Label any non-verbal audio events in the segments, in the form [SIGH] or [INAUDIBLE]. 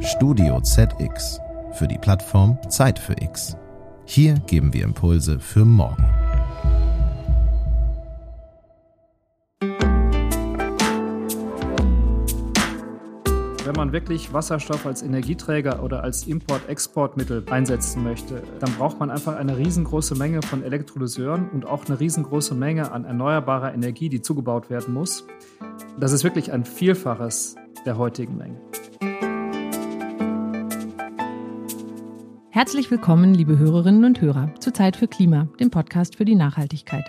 Studio ZX für die Plattform Zeit für X. Hier geben wir Impulse für morgen. Wenn man wirklich Wasserstoff als Energieträger oder als Import-Exportmittel einsetzen möchte, dann braucht man einfach eine riesengroße Menge von Elektrolyseuren und auch eine riesengroße Menge an erneuerbarer Energie, die zugebaut werden muss. Das ist wirklich ein Vielfaches der heutigen Menge. Herzlich willkommen, liebe Hörerinnen und Hörer, zu Zeit für Klima, dem Podcast für die Nachhaltigkeit.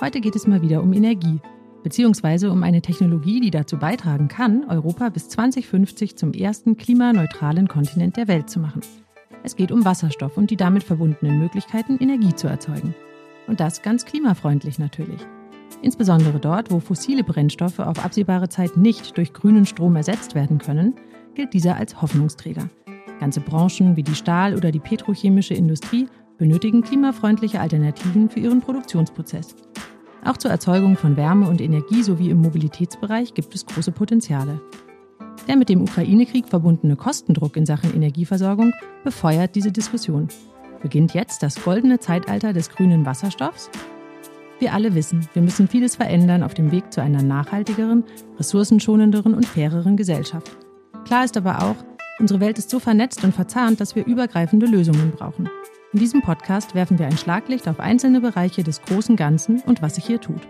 Heute geht es mal wieder um Energie beziehungsweise um eine Technologie, die dazu beitragen kann, Europa bis 2050 zum ersten klimaneutralen Kontinent der Welt zu machen. Es geht um Wasserstoff und die damit verbundenen Möglichkeiten, Energie zu erzeugen. Und das ganz klimafreundlich natürlich. Insbesondere dort, wo fossile Brennstoffe auf absehbare Zeit nicht durch grünen Strom ersetzt werden können, gilt dieser als Hoffnungsträger. Ganze Branchen wie die Stahl- oder die petrochemische Industrie benötigen klimafreundliche Alternativen für ihren Produktionsprozess. Auch zur Erzeugung von Wärme und Energie sowie im Mobilitätsbereich gibt es große Potenziale. Der mit dem Ukraine-Krieg verbundene Kostendruck in Sachen Energieversorgung befeuert diese Diskussion. Beginnt jetzt das goldene Zeitalter des grünen Wasserstoffs? Wir alle wissen, wir müssen vieles verändern auf dem Weg zu einer nachhaltigeren, ressourcenschonenderen und faireren Gesellschaft. Klar ist aber auch, unsere Welt ist so vernetzt und verzahnt, dass wir übergreifende Lösungen brauchen. In diesem Podcast werfen wir ein Schlaglicht auf einzelne Bereiche des großen Ganzen und was sich hier tut.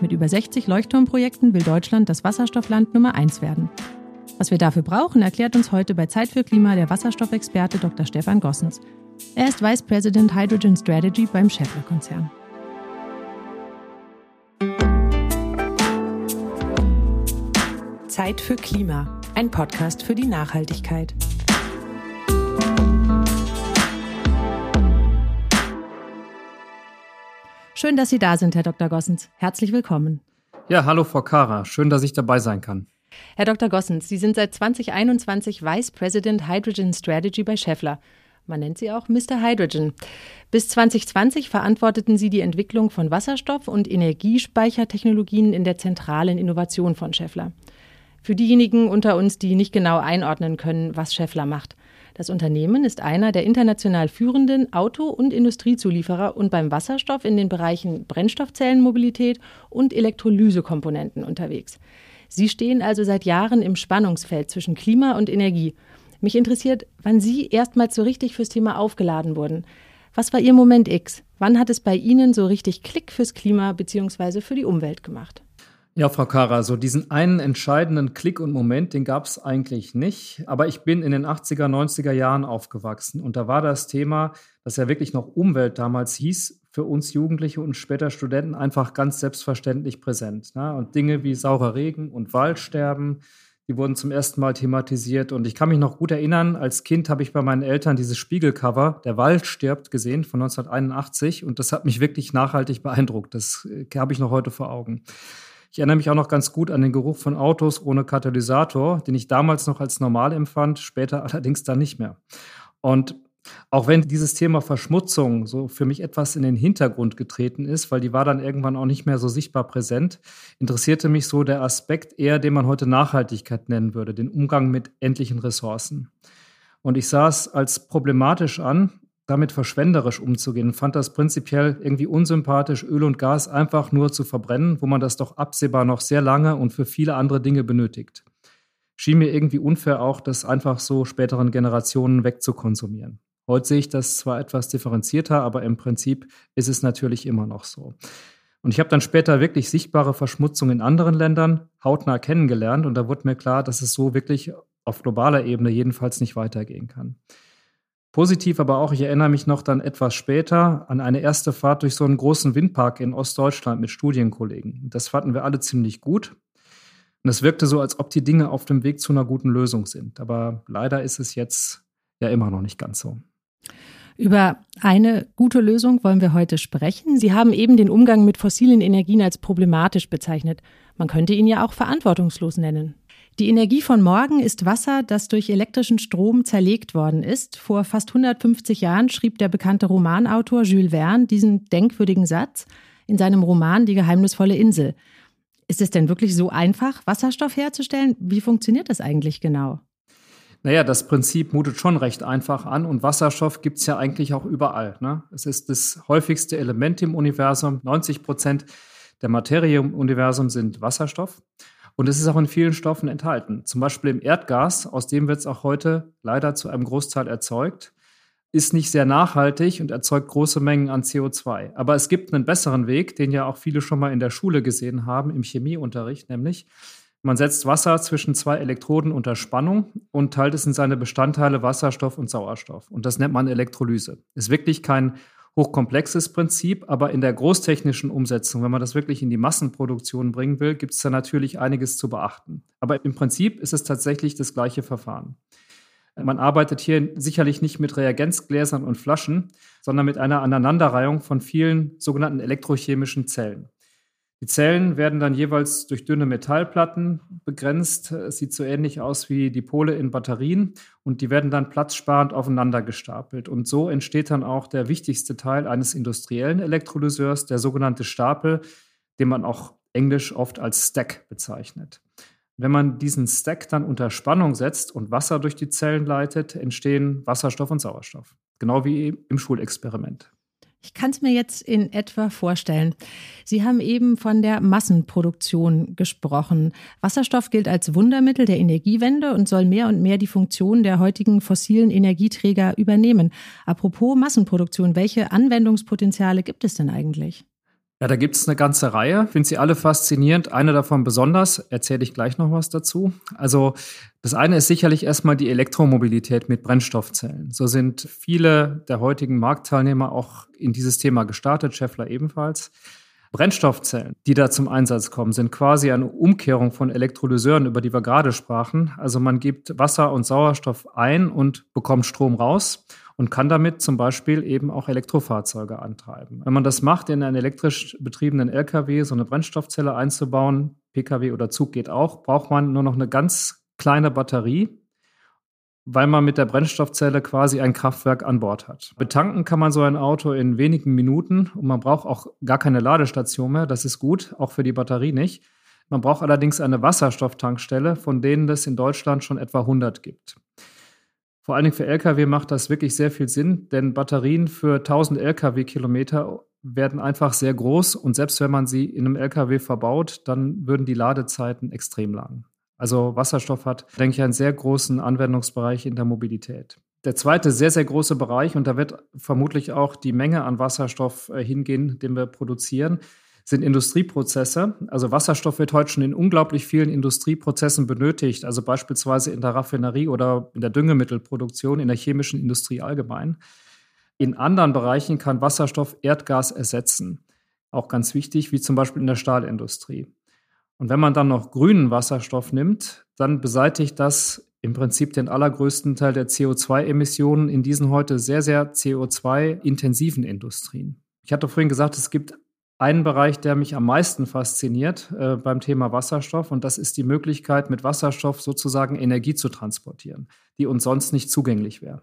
Mit über 60 Leuchtturmprojekten will Deutschland das Wasserstoffland Nummer 1 werden. Was wir dafür brauchen, erklärt uns heute bei Zeit für Klima der Wasserstoffexperte Dr. Stefan Gossens. Er ist Vice President Hydrogen Strategy beim Schaeffler-Konzern. Zeit für Klima, ein Podcast für die Nachhaltigkeit. Schön, dass Sie da sind, Herr Dr. Gossens. Herzlich willkommen. Ja, hallo Frau Kara. Schön, dass ich dabei sein kann. Herr Dr. Gossens, Sie sind seit 2021 Vice President Hydrogen Strategy bei Schaeffler. Man nennt sie auch Mr. Hydrogen. Bis 2020 verantworteten Sie die Entwicklung von Wasserstoff- und Energiespeichertechnologien in der zentralen Innovation von Schaeffler. Für diejenigen unter uns, die nicht genau einordnen können, was Schaeffler macht. Das Unternehmen ist einer der international führenden Auto- und Industriezulieferer und beim Wasserstoff in den Bereichen Brennstoffzellenmobilität und Elektrolysekomponenten unterwegs. Sie stehen also seit Jahren im Spannungsfeld zwischen Klima und Energie. Mich interessiert, wann Sie erstmals so richtig fürs Thema aufgeladen wurden. Was war Ihr Moment X? Wann hat es bei Ihnen so richtig Klick fürs Klima bzw. für die Umwelt gemacht? Ja, Frau Kara, so diesen einen entscheidenden Klick und Moment, den gab es eigentlich nicht. Aber ich bin in den 80er, 90er Jahren aufgewachsen und da war das Thema, das ja wirklich noch Umwelt damals hieß, für uns Jugendliche und später Studenten einfach ganz selbstverständlich präsent. Ne? Und Dinge wie saurer Regen und Waldsterben, die wurden zum ersten Mal thematisiert. Und ich kann mich noch gut erinnern, als Kind habe ich bei meinen Eltern dieses Spiegelcover, Der Wald stirbt, gesehen von 1981. Und das hat mich wirklich nachhaltig beeindruckt. Das äh, habe ich noch heute vor Augen. Ich erinnere mich auch noch ganz gut an den Geruch von Autos ohne Katalysator, den ich damals noch als normal empfand, später [LAUGHS] allerdings dann nicht mehr. Und auch wenn dieses Thema Verschmutzung so für mich etwas in den Hintergrund getreten ist, weil die war dann irgendwann auch nicht mehr so sichtbar präsent, interessierte mich so der Aspekt eher, den man heute Nachhaltigkeit nennen würde, den Umgang mit endlichen Ressourcen. Und ich sah es als problematisch an, damit verschwenderisch umzugehen. Fand das prinzipiell irgendwie unsympathisch, Öl und Gas einfach nur zu verbrennen, wo man das doch absehbar noch sehr lange und für viele andere Dinge benötigt. Schien mir irgendwie unfair auch, das einfach so späteren Generationen wegzukonsumieren. Heute sehe ich das zwar etwas differenzierter, aber im Prinzip ist es natürlich immer noch so. Und ich habe dann später wirklich sichtbare Verschmutzung in anderen Ländern hautnah kennengelernt und da wurde mir klar, dass es so wirklich auf globaler Ebene jedenfalls nicht weitergehen kann. Positiv aber auch, ich erinnere mich noch dann etwas später an eine erste Fahrt durch so einen großen Windpark in Ostdeutschland mit Studienkollegen. Das fanden wir alle ziemlich gut. Und es wirkte so, als ob die Dinge auf dem Weg zu einer guten Lösung sind. Aber leider ist es jetzt ja immer noch nicht ganz so. Über eine gute Lösung wollen wir heute sprechen. Sie haben eben den Umgang mit fossilen Energien als problematisch bezeichnet. Man könnte ihn ja auch verantwortungslos nennen. Die Energie von morgen ist Wasser, das durch elektrischen Strom zerlegt worden ist. Vor fast 150 Jahren schrieb der bekannte Romanautor Jules Verne diesen denkwürdigen Satz in seinem Roman Die geheimnisvolle Insel. Ist es denn wirklich so einfach, Wasserstoff herzustellen? Wie funktioniert das eigentlich genau? Naja, das Prinzip mutet schon recht einfach an und Wasserstoff gibt es ja eigentlich auch überall. Ne? Es ist das häufigste Element im Universum. 90 Prozent der Materie im Universum sind Wasserstoff. Und es ist auch in vielen Stoffen enthalten. Zum Beispiel im Erdgas, aus dem wird es auch heute leider zu einem Großteil erzeugt, ist nicht sehr nachhaltig und erzeugt große Mengen an CO2. Aber es gibt einen besseren Weg, den ja auch viele schon mal in der Schule gesehen haben, im Chemieunterricht, nämlich man setzt Wasser zwischen zwei Elektroden unter Spannung und teilt es in seine Bestandteile Wasserstoff und Sauerstoff. Und das nennt man Elektrolyse. Ist wirklich kein hochkomplexes Prinzip, aber in der großtechnischen Umsetzung, wenn man das wirklich in die Massenproduktion bringen will, gibt es da natürlich einiges zu beachten. Aber im Prinzip ist es tatsächlich das gleiche Verfahren. Man arbeitet hier sicherlich nicht mit Reagenzgläsern und Flaschen, sondern mit einer Aneinanderreihung von vielen sogenannten elektrochemischen Zellen. Die Zellen werden dann jeweils durch dünne Metallplatten begrenzt. Es sieht so ähnlich aus wie die Pole in Batterien und die werden dann platzsparend aufeinander gestapelt. Und so entsteht dann auch der wichtigste Teil eines industriellen Elektrolyseurs, der sogenannte Stapel, den man auch englisch oft als Stack bezeichnet. Wenn man diesen Stack dann unter Spannung setzt und Wasser durch die Zellen leitet, entstehen Wasserstoff und Sauerstoff. Genau wie im Schulexperiment. Ich kann es mir jetzt in etwa vorstellen. Sie haben eben von der Massenproduktion gesprochen. Wasserstoff gilt als Wundermittel der Energiewende und soll mehr und mehr die Funktion der heutigen fossilen Energieträger übernehmen. Apropos Massenproduktion, welche Anwendungspotenziale gibt es denn eigentlich? Ja, da gibt es eine ganze Reihe. Ich finde sie alle faszinierend. Eine davon besonders, erzähle ich gleich noch was dazu. Also das eine ist sicherlich erstmal die Elektromobilität mit Brennstoffzellen. So sind viele der heutigen Marktteilnehmer auch in dieses Thema gestartet, Scheffler ebenfalls. Brennstoffzellen, die da zum Einsatz kommen, sind quasi eine Umkehrung von Elektrolyseuren, über die wir gerade sprachen. Also man gibt Wasser und Sauerstoff ein und bekommt Strom raus und kann damit zum Beispiel eben auch Elektrofahrzeuge antreiben. Wenn man das macht, in einen elektrisch betriebenen LKW so eine Brennstoffzelle einzubauen, PKW oder Zug geht auch, braucht man nur noch eine ganz kleine Batterie, weil man mit der Brennstoffzelle quasi ein Kraftwerk an Bord hat. Betanken kann man so ein Auto in wenigen Minuten und man braucht auch gar keine Ladestation mehr. Das ist gut, auch für die Batterie nicht. Man braucht allerdings eine Wasserstofftankstelle, von denen es in Deutschland schon etwa 100 gibt. Vor allen Dingen für Lkw macht das wirklich sehr viel Sinn, denn Batterien für 1000 Lkw-Kilometer werden einfach sehr groß und selbst wenn man sie in einem Lkw verbaut, dann würden die Ladezeiten extrem lang. Also Wasserstoff hat, denke ich, einen sehr großen Anwendungsbereich in der Mobilität. Der zweite sehr, sehr große Bereich, und da wird vermutlich auch die Menge an Wasserstoff äh, hingehen, den wir produzieren, sind Industrieprozesse. Also Wasserstoff wird heute schon in unglaublich vielen Industrieprozessen benötigt, also beispielsweise in der Raffinerie oder in der Düngemittelproduktion, in der chemischen Industrie allgemein. In anderen Bereichen kann Wasserstoff Erdgas ersetzen. Auch ganz wichtig, wie zum Beispiel in der Stahlindustrie. Und wenn man dann noch grünen Wasserstoff nimmt, dann beseitigt das im Prinzip den allergrößten Teil der CO2-Emissionen in diesen heute sehr, sehr CO2-intensiven Industrien. Ich hatte vorhin gesagt, es gibt einen Bereich, der mich am meisten fasziniert äh, beim Thema Wasserstoff. Und das ist die Möglichkeit, mit Wasserstoff sozusagen Energie zu transportieren, die uns sonst nicht zugänglich wäre.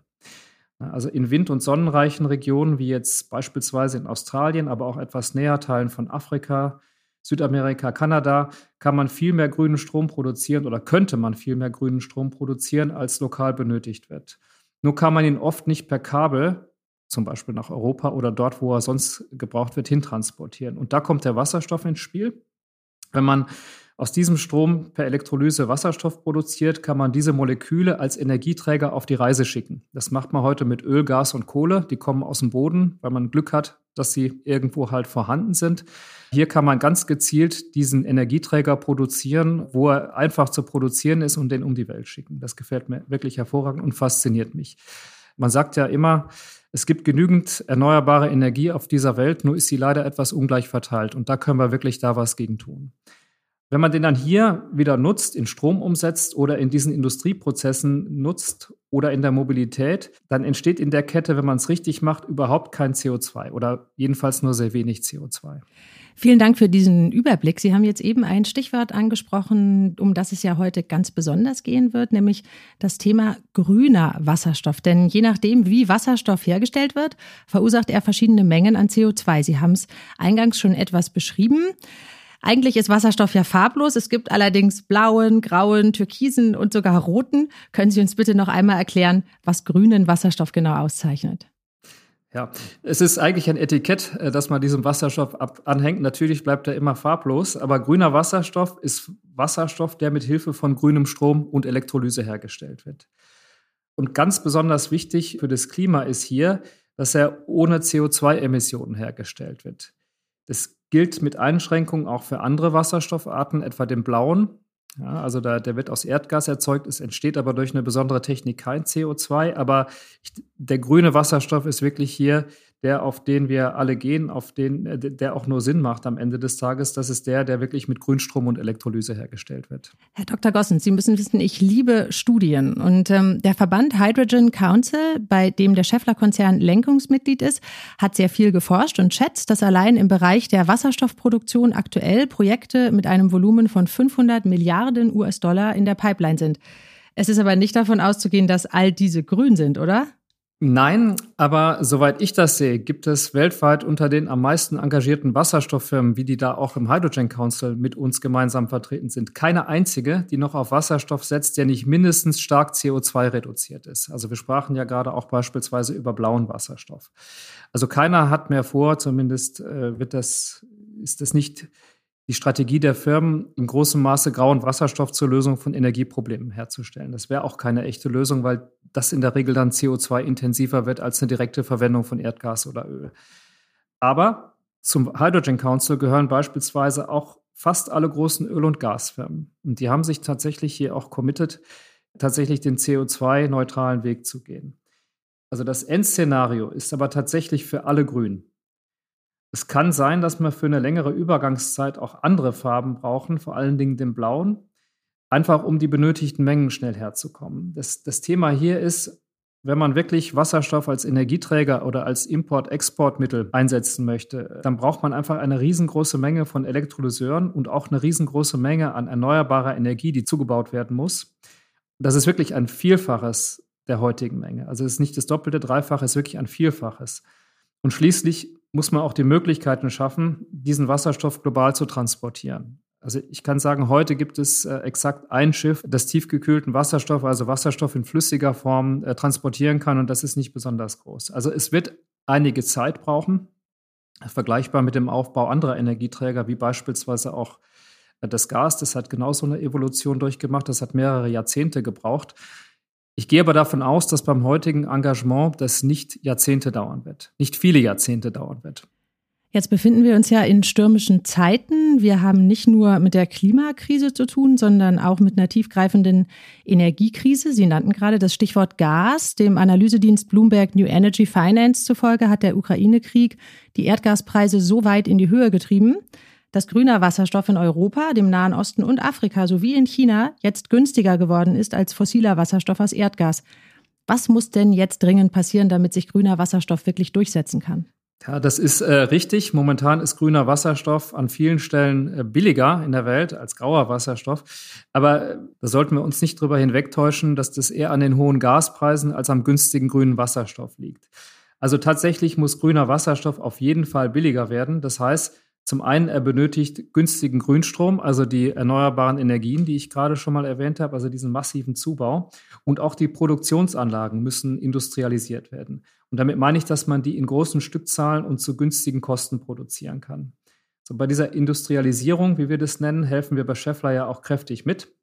Also in wind- und sonnenreichen Regionen, wie jetzt beispielsweise in Australien, aber auch etwas näher Teilen von Afrika, Südamerika, Kanada, kann man viel mehr grünen Strom produzieren oder könnte man viel mehr grünen Strom produzieren, als lokal benötigt wird. Nur kann man ihn oft nicht per Kabel zum Beispiel nach Europa oder dort, wo er sonst gebraucht wird, hintransportieren. Und da kommt der Wasserstoff ins Spiel. Wenn man aus diesem Strom per Elektrolyse Wasserstoff produziert, kann man diese Moleküle als Energieträger auf die Reise schicken. Das macht man heute mit Öl, Gas und Kohle. Die kommen aus dem Boden, weil man Glück hat, dass sie irgendwo halt vorhanden sind. Hier kann man ganz gezielt diesen Energieträger produzieren, wo er einfach zu produzieren ist und den um die Welt schicken. Das gefällt mir wirklich hervorragend und fasziniert mich. Man sagt ja immer, es gibt genügend erneuerbare Energie auf dieser Welt, nur ist sie leider etwas ungleich verteilt. Und da können wir wirklich da was gegen tun. Wenn man den dann hier wieder nutzt, in Strom umsetzt oder in diesen Industrieprozessen nutzt oder in der Mobilität, dann entsteht in der Kette, wenn man es richtig macht, überhaupt kein CO2 oder jedenfalls nur sehr wenig CO2. Vielen Dank für diesen Überblick. Sie haben jetzt eben ein Stichwort angesprochen, um das es ja heute ganz besonders gehen wird, nämlich das Thema grüner Wasserstoff. Denn je nachdem, wie Wasserstoff hergestellt wird, verursacht er verschiedene Mengen an CO2. Sie haben es eingangs schon etwas beschrieben. Eigentlich ist Wasserstoff ja farblos. Es gibt allerdings blauen, grauen, türkisen und sogar roten. Können Sie uns bitte noch einmal erklären, was grünen Wasserstoff genau auszeichnet? Ja, es ist eigentlich ein Etikett, äh, das man diesem Wasserstoff anhängt. Natürlich bleibt er immer farblos, aber grüner Wasserstoff ist Wasserstoff, der mit Hilfe von grünem Strom und Elektrolyse hergestellt wird. Und ganz besonders wichtig für das Klima ist hier, dass er ohne CO2-Emissionen hergestellt wird. Das gilt mit Einschränkungen auch für andere Wasserstoffarten, etwa den blauen. Ja, also da, der wird aus Erdgas erzeugt, es entsteht aber durch eine besondere Technik kein CO2. Aber ich, der grüne Wasserstoff ist wirklich hier der, auf den wir alle gehen, auf den, äh, der auch nur Sinn macht am Ende des Tages. Das ist der, der wirklich mit Grünstrom und Elektrolyse hergestellt wird. Herr Dr. Gossen, Sie müssen wissen, ich liebe Studien. Und ähm, der Verband Hydrogen Council, bei dem der Scheffler-Konzern Lenkungsmitglied ist, hat sehr viel geforscht und schätzt, dass allein im Bereich der Wasserstoffproduktion aktuell Projekte mit einem Volumen von 500 Milliarden US-Dollar in der Pipeline sind. Es ist aber nicht davon auszugehen, dass all diese grün sind, oder? Nein, aber soweit ich das sehe, gibt es weltweit unter den am meisten engagierten Wasserstofffirmen, wie die da auch im Hydrogen Council mit uns gemeinsam vertreten sind, keine einzige, die noch auf Wasserstoff setzt, der nicht mindestens stark CO2 reduziert ist. Also wir sprachen ja gerade auch beispielsweise über blauen Wasserstoff. Also keiner hat mehr vor, zumindest äh, wird das, ist das nicht die Strategie der Firmen, in großem Maße grauen Wasserstoff zur Lösung von Energieproblemen herzustellen. Das wäre auch keine echte Lösung, weil das in der Regel dann CO2-intensiver wird als eine direkte Verwendung von Erdgas oder Öl. Aber zum Hydrogen Council gehören beispielsweise auch fast alle großen Öl- und Gasfirmen. Und die haben sich tatsächlich hier auch committed, tatsächlich den CO2-neutralen Weg zu gehen. Also das Endszenario ist aber tatsächlich für alle grün. Es kann sein, dass wir für eine längere Übergangszeit auch andere Farben brauchen, vor allen Dingen den blauen, einfach um die benötigten Mengen schnell herzukommen. Das, das Thema hier ist, wenn man wirklich Wasserstoff als Energieträger oder als Import-Exportmittel einsetzen möchte, dann braucht man einfach eine riesengroße Menge von Elektrolyseuren und auch eine riesengroße Menge an erneuerbarer Energie, die zugebaut werden muss. Das ist wirklich ein Vielfaches der heutigen Menge. Also es ist nicht das doppelte, dreifache, es ist wirklich ein Vielfaches. Und schließlich muss man auch die Möglichkeiten schaffen, diesen Wasserstoff global zu transportieren. Also ich kann sagen, heute gibt es äh, exakt ein Schiff, das tiefgekühlten Wasserstoff, also Wasserstoff in flüssiger Form, äh, transportieren kann und das ist nicht besonders groß. Also es wird einige Zeit brauchen, vergleichbar mit dem Aufbau anderer Energieträger, wie beispielsweise auch äh, das Gas. Das hat genauso eine Evolution durchgemacht, das hat mehrere Jahrzehnte gebraucht. Ich gehe aber davon aus, dass beim heutigen Engagement das nicht Jahrzehnte dauern wird, nicht viele Jahrzehnte dauern wird. Jetzt befinden wir uns ja in stürmischen Zeiten. Wir haben nicht nur mit der Klimakrise zu tun, sondern auch mit einer tiefgreifenden Energiekrise. Sie nannten gerade das Stichwort Gas. Dem Analysedienst Bloomberg New Energy Finance zufolge hat der Ukraine-Krieg die Erdgaspreise so weit in die Höhe getrieben, dass grüner Wasserstoff in Europa, dem Nahen Osten und Afrika sowie in China jetzt günstiger geworden ist als fossiler Wasserstoff aus Erdgas. Was muss denn jetzt dringend passieren, damit sich grüner Wasserstoff wirklich durchsetzen kann? Ja, das ist äh, richtig. Momentan ist grüner Wasserstoff an vielen Stellen äh, billiger in der Welt als grauer Wasserstoff. Aber äh, da sollten wir uns nicht darüber hinwegtäuschen, dass das eher an den hohen Gaspreisen als am günstigen grünen Wasserstoff liegt. Also tatsächlich muss grüner Wasserstoff auf jeden Fall billiger werden. Das heißt, zum einen, er benötigt günstigen Grünstrom, also die erneuerbaren Energien, die ich gerade schon mal erwähnt habe, also diesen massiven Zubau. Und auch die Produktionsanlagen müssen industrialisiert werden. Und damit meine ich, dass man die in großen Stückzahlen und zu günstigen Kosten produzieren kann. So bei dieser Industrialisierung, wie wir das nennen, helfen wir bei Scheffler ja auch kräftig mit.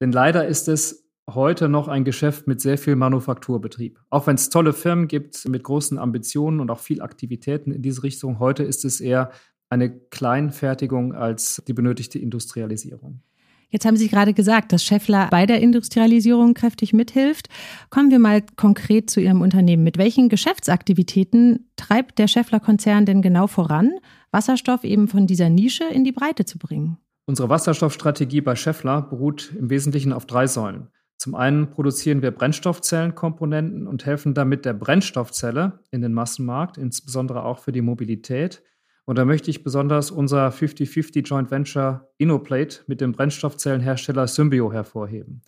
Denn leider ist es heute noch ein Geschäft mit sehr viel Manufakturbetrieb. Auch wenn es tolle Firmen gibt mit großen Ambitionen und auch viel Aktivitäten in diese Richtung, heute ist es eher eine Kleinfertigung als die benötigte Industrialisierung. Jetzt haben Sie gerade gesagt, dass Scheffler bei der Industrialisierung kräftig mithilft. Kommen wir mal konkret zu Ihrem Unternehmen. Mit welchen Geschäftsaktivitäten treibt der Scheffler-Konzern denn genau voran, Wasserstoff eben von dieser Nische in die Breite zu bringen? Unsere Wasserstoffstrategie bei Scheffler beruht im Wesentlichen auf drei Säulen. Zum einen produzieren wir Brennstoffzellenkomponenten und helfen damit der Brennstoffzelle in den Massenmarkt, insbesondere auch für die Mobilität. Und da möchte ich besonders unser 50-50 Joint Venture Innoplate mit dem Brennstoffzellenhersteller Symbio hervorheben.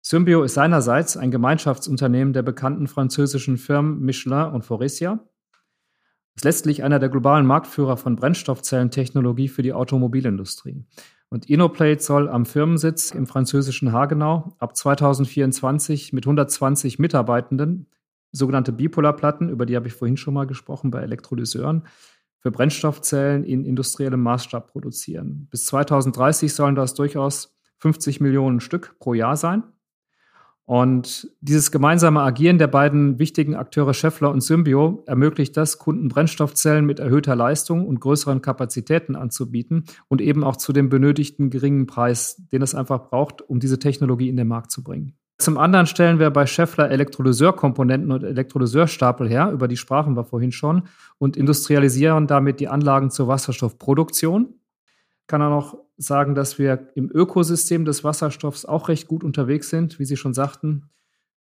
Symbio ist seinerseits ein Gemeinschaftsunternehmen der bekannten französischen Firmen Michelin und Faurecia. ist letztlich einer der globalen Marktführer von Brennstoffzellentechnologie für die Automobilindustrie. Und Innoplate soll am Firmensitz im französischen Hagenau ab 2024 mit 120 Mitarbeitenden sogenannte Bipolarplatten, über die habe ich vorhin schon mal gesprochen bei Elektrolyseuren, für Brennstoffzellen in industriellem Maßstab produzieren. Bis 2030 sollen das durchaus 50 Millionen Stück pro Jahr sein. Und dieses gemeinsame Agieren der beiden wichtigen Akteure Scheffler und Symbio ermöglicht das, Kunden Brennstoffzellen mit erhöhter Leistung und größeren Kapazitäten anzubieten und eben auch zu dem benötigten geringen Preis, den es einfach braucht, um diese Technologie in den Markt zu bringen. Zum anderen stellen wir bei Scheffler Elektrolyseurkomponenten und Elektrolyseurstapel her, über die sprachen wir vorhin schon, und industrialisieren damit die Anlagen zur Wasserstoffproduktion kann auch noch sagen, dass wir im Ökosystem des Wasserstoffs auch recht gut unterwegs sind, wie Sie schon sagten.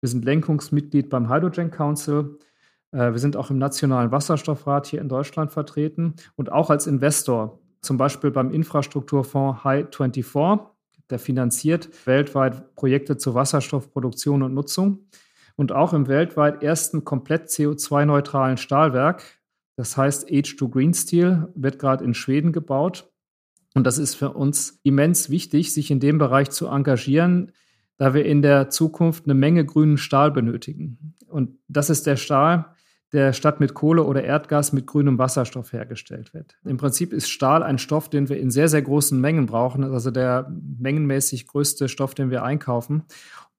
Wir sind Lenkungsmitglied beim Hydrogen Council. Äh, wir sind auch im Nationalen Wasserstoffrat hier in Deutschland vertreten und auch als Investor, zum Beispiel beim Infrastrukturfonds High 24. Der finanziert weltweit Projekte zur Wasserstoffproduktion und Nutzung und auch im weltweit ersten komplett CO2-neutralen Stahlwerk. Das heißt H2 Green Steel wird gerade in Schweden gebaut. Und das ist für uns immens wichtig, sich in dem Bereich zu engagieren, da wir in der Zukunft eine Menge grünen Stahl benötigen. Und das ist der Stahl, der statt mit Kohle oder Erdgas mit grünem Wasserstoff hergestellt wird. Im Prinzip ist Stahl ein Stoff, den wir in sehr, sehr großen Mengen brauchen, also der mengenmäßig größte Stoff, den wir einkaufen.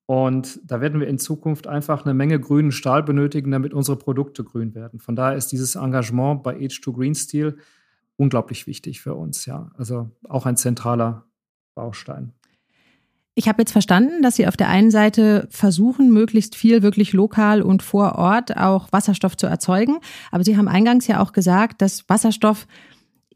Und da werden wir in Zukunft einfach eine Menge grünen Stahl benötigen, damit unsere Produkte grün werden. Von daher ist dieses Engagement bei H2 Green Steel unglaublich wichtig für uns, ja. Also auch ein zentraler Baustein. Ich habe jetzt verstanden, dass Sie auf der einen Seite versuchen, möglichst viel wirklich lokal und vor Ort auch Wasserstoff zu erzeugen. Aber Sie haben eingangs ja auch gesagt, dass Wasserstoff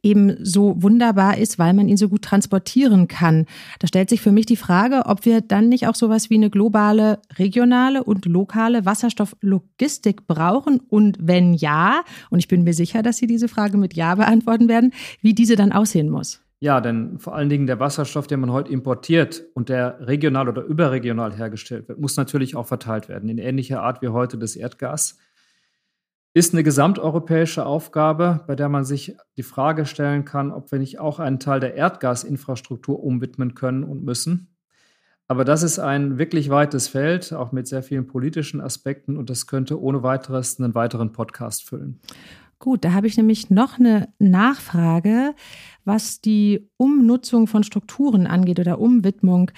eben so wunderbar ist, weil man ihn so gut transportieren kann. Da stellt sich für mich die Frage, ob wir dann nicht auch sowas wie eine globale, regionale und lokale Wasserstofflogistik brauchen und wenn ja, und ich bin mir sicher, dass Sie diese Frage mit Ja beantworten werden, wie diese dann aussehen muss. Ja, denn vor allen Dingen der Wasserstoff, den man heute importiert und der regional oder überregional hergestellt wird, muss natürlich auch verteilt werden, in ähnlicher Art wie heute das Erdgas ist eine gesamteuropäische Aufgabe, bei der man sich die Frage stellen kann, ob wir nicht auch einen Teil der Erdgasinfrastruktur umwidmen können und müssen. Aber das ist ein wirklich weites Feld, auch mit sehr vielen politischen Aspekten und das könnte ohne weiteres einen weiteren Podcast füllen. Gut, da habe ich nämlich noch eine Nachfrage, was die Umnutzung von Strukturen angeht oder Umwidmung.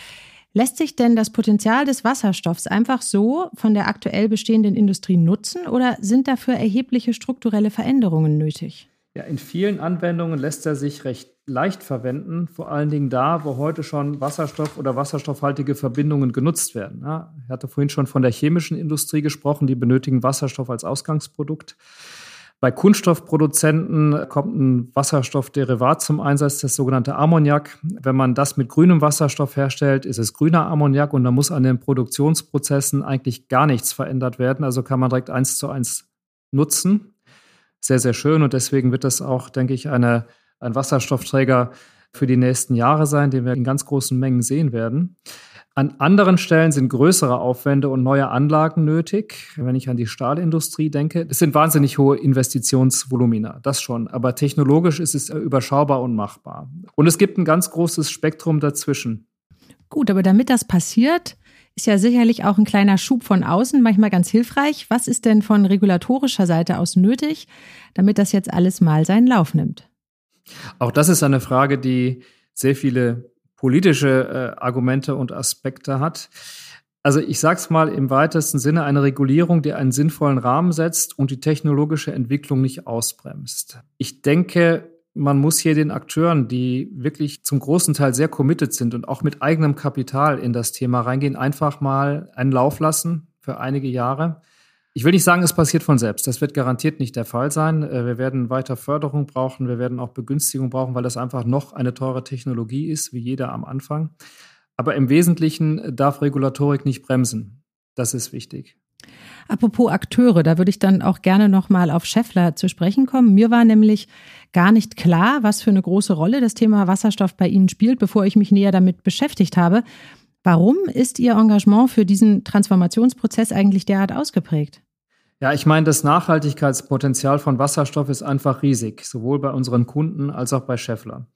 Lässt sich denn das Potenzial des Wasserstoffs einfach so von der aktuell bestehenden Industrie nutzen oder sind dafür erhebliche strukturelle Veränderungen nötig? Ja, in vielen Anwendungen lässt er sich recht leicht verwenden, vor allen Dingen da, wo heute schon Wasserstoff oder wasserstoffhaltige Verbindungen genutzt werden. Ja, ich hatte vorhin schon von der chemischen Industrie gesprochen, die benötigen Wasserstoff als Ausgangsprodukt. Bei Kunststoffproduzenten kommt ein Wasserstoffderivat zum Einsatz, das sogenannte Ammoniak. Wenn man das mit grünem Wasserstoff herstellt, ist es grüner Ammoniak und da muss an den Produktionsprozessen eigentlich gar nichts verändert werden. Also kann man direkt eins zu eins nutzen. Sehr, sehr schön und deswegen wird das auch, denke ich, eine, ein Wasserstoffträger für die nächsten Jahre sein, den wir in ganz großen Mengen sehen werden. An anderen Stellen sind größere Aufwände und neue Anlagen nötig. Wenn ich an die Stahlindustrie denke, das sind wahnsinnig hohe Investitionsvolumina, das schon. Aber technologisch ist es überschaubar und machbar. Und es gibt ein ganz großes Spektrum dazwischen. Gut, aber damit das passiert, ist ja sicherlich auch ein kleiner Schub von außen manchmal ganz hilfreich. Was ist denn von regulatorischer Seite aus nötig, damit das jetzt alles mal seinen Lauf nimmt? Auch das ist eine Frage, die sehr viele politische äh, Argumente und Aspekte hat. Also ich sage es mal im weitesten Sinne, eine Regulierung, die einen sinnvollen Rahmen setzt und die technologische Entwicklung nicht ausbremst. Ich denke, man muss hier den Akteuren, die wirklich zum großen Teil sehr committed sind und auch mit eigenem Kapital in das Thema reingehen, einfach mal einen Lauf lassen für einige Jahre ich will nicht sagen, es passiert von selbst. Das wird garantiert nicht der Fall sein. Äh, wir werden weiter Förderung brauchen. Wir werden auch Begünstigung brauchen, weil das einfach noch eine teure Technologie ist, wie jeder am Anfang. Aber im Wesentlichen darf Regulatorik nicht bremsen. Das ist wichtig. Apropos Akteure, da würde ich dann auch gerne nochmal auf Scheffler zu sprechen kommen. Mir war nämlich gar nicht klar, was für eine große Rolle das Thema Wasserstoff bei Ihnen spielt, bevor ich mich näher damit beschäftigt habe. Warum ist Ihr Engagement für diesen Transformationsprozess eigentlich derart ausgeprägt? Ja, ich meine, das Nachhaltigkeitspotenzial von Wasserstoff ist einfach riesig, sowohl bei unseren Kunden als auch bei Scheffler.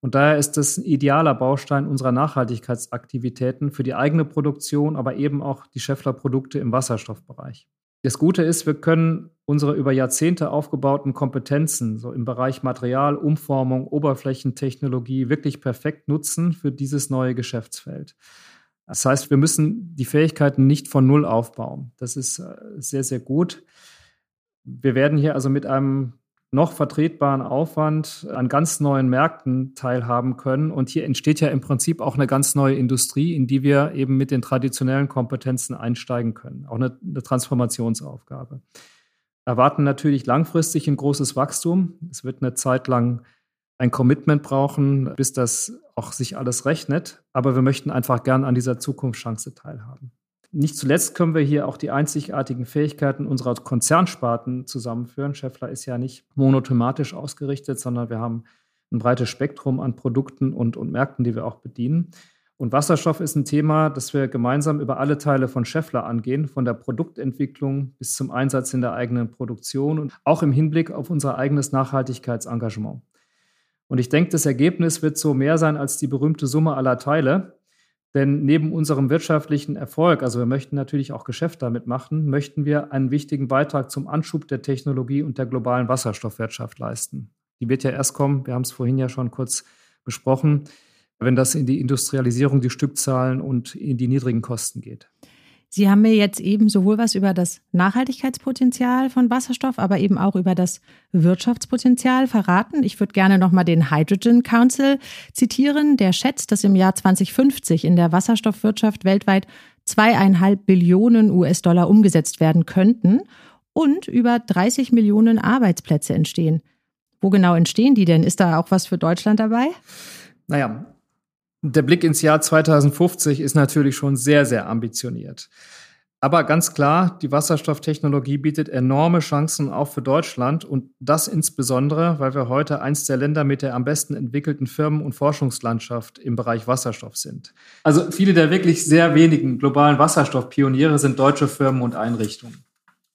Und daher ist es ein idealer Baustein unserer Nachhaltigkeitsaktivitäten für die eigene Produktion, aber eben auch die Scheffler-Produkte im Wasserstoffbereich. Das Gute ist, wir können unsere über Jahrzehnte aufgebauten Kompetenzen so im Bereich Material, Umformung, Oberflächentechnologie wirklich perfekt nutzen für dieses neue Geschäftsfeld. Das heißt, wir müssen die Fähigkeiten nicht von Null aufbauen. Das ist äh, sehr, sehr gut. Wir werden hier also mit einem noch vertretbaren Aufwand an ganz neuen Märkten teilhaben können. Und hier entsteht ja im Prinzip auch eine ganz neue Industrie, in die wir eben mit den traditionellen Kompetenzen einsteigen können. Auch eine, eine Transformationsaufgabe. Erwarten natürlich langfristig ein großes Wachstum. Es wird eine Zeit lang ein Commitment brauchen, bis das auch sich alles rechnet. Aber wir möchten einfach gern an dieser Zukunftschance teilhaben. Nicht zuletzt können wir hier auch die einzigartigen Fähigkeiten unserer Konzernsparten zusammenführen. Scheffler ist ja nicht monothematisch ausgerichtet, sondern wir haben ein breites Spektrum an Produkten und, und Märkten, die wir auch bedienen. Und Wasserstoff ist ein Thema, das wir gemeinsam über alle Teile von Scheffler angehen, von der Produktentwicklung bis zum Einsatz in der eigenen Produktion und auch im Hinblick auf unser eigenes Nachhaltigkeitsengagement. Und ich denke, das Ergebnis wird so mehr sein als die berühmte Summe aller Teile. Denn neben unserem wirtschaftlichen Erfolg, also wir möchten natürlich auch Geschäft damit machen, möchten wir einen wichtigen Beitrag zum Anschub der Technologie und der globalen Wasserstoffwirtschaft leisten. Die wird ja erst kommen, wir haben es vorhin ja schon kurz besprochen, wenn das in die Industrialisierung, die Stückzahlen und in die niedrigen Kosten geht. Sie haben mir jetzt eben sowohl was über das Nachhaltigkeitspotenzial von Wasserstoff, aber eben auch über das Wirtschaftspotenzial verraten. Ich würde gerne nochmal den Hydrogen Council zitieren. Der schätzt, dass im Jahr 2050 in der Wasserstoffwirtschaft weltweit zweieinhalb Billionen US-Dollar umgesetzt werden könnten und über 30 Millionen Arbeitsplätze entstehen. Wo genau entstehen die denn? Ist da auch was für Deutschland dabei? Naja, der Blick ins Jahr 2050 ist natürlich schon sehr, sehr ambitioniert. Aber ganz klar, die Wasserstofftechnologie bietet enorme Chancen auch für Deutschland und das insbesondere, weil wir heute eins der Länder mit der am besten entwickelten Firmen- und Forschungslandschaft im Bereich Wasserstoff sind. Also viele der wirklich sehr wenigen globalen Wasserstoffpioniere sind deutsche Firmen und Einrichtungen.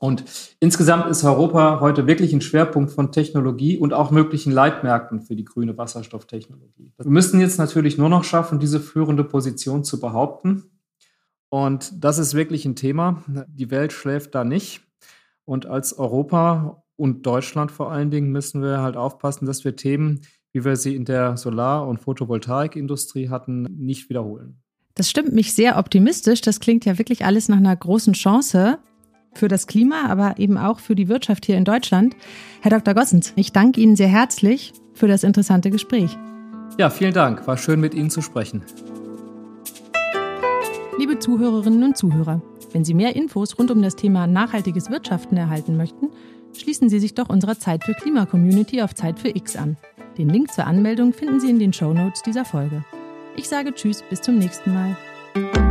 Und insgesamt ist Europa heute wirklich ein Schwerpunkt von Technologie und auch möglichen Leitmärkten für die grüne Wasserstofftechnologie. Wir müssen jetzt natürlich nur noch schaffen, diese führende Position zu behaupten. Und das ist wirklich ein Thema. Die Welt schläft da nicht. Und als Europa und Deutschland vor allen Dingen müssen wir halt aufpassen, dass wir Themen, wie wir sie in der Solar- und Photovoltaikindustrie hatten, nicht wiederholen. Das stimmt mich sehr optimistisch. Das klingt ja wirklich alles nach einer großen Chance für das Klima, aber eben auch für die Wirtschaft hier in Deutschland. Herr Dr. Gossens, ich danke Ihnen sehr herzlich für das interessante Gespräch. Ja, vielen Dank. War schön mit Ihnen zu sprechen. Liebe Zuhörerinnen und Zuhörer, wenn Sie mehr Infos rund um das Thema nachhaltiges Wirtschaften erhalten möchten, schließen Sie sich doch unserer Zeit für Klima Community auf Zeit für X an. Den Link zur Anmeldung finden Sie in den Show Notes dieser Folge. Ich sage Tschüss, bis zum nächsten Mal.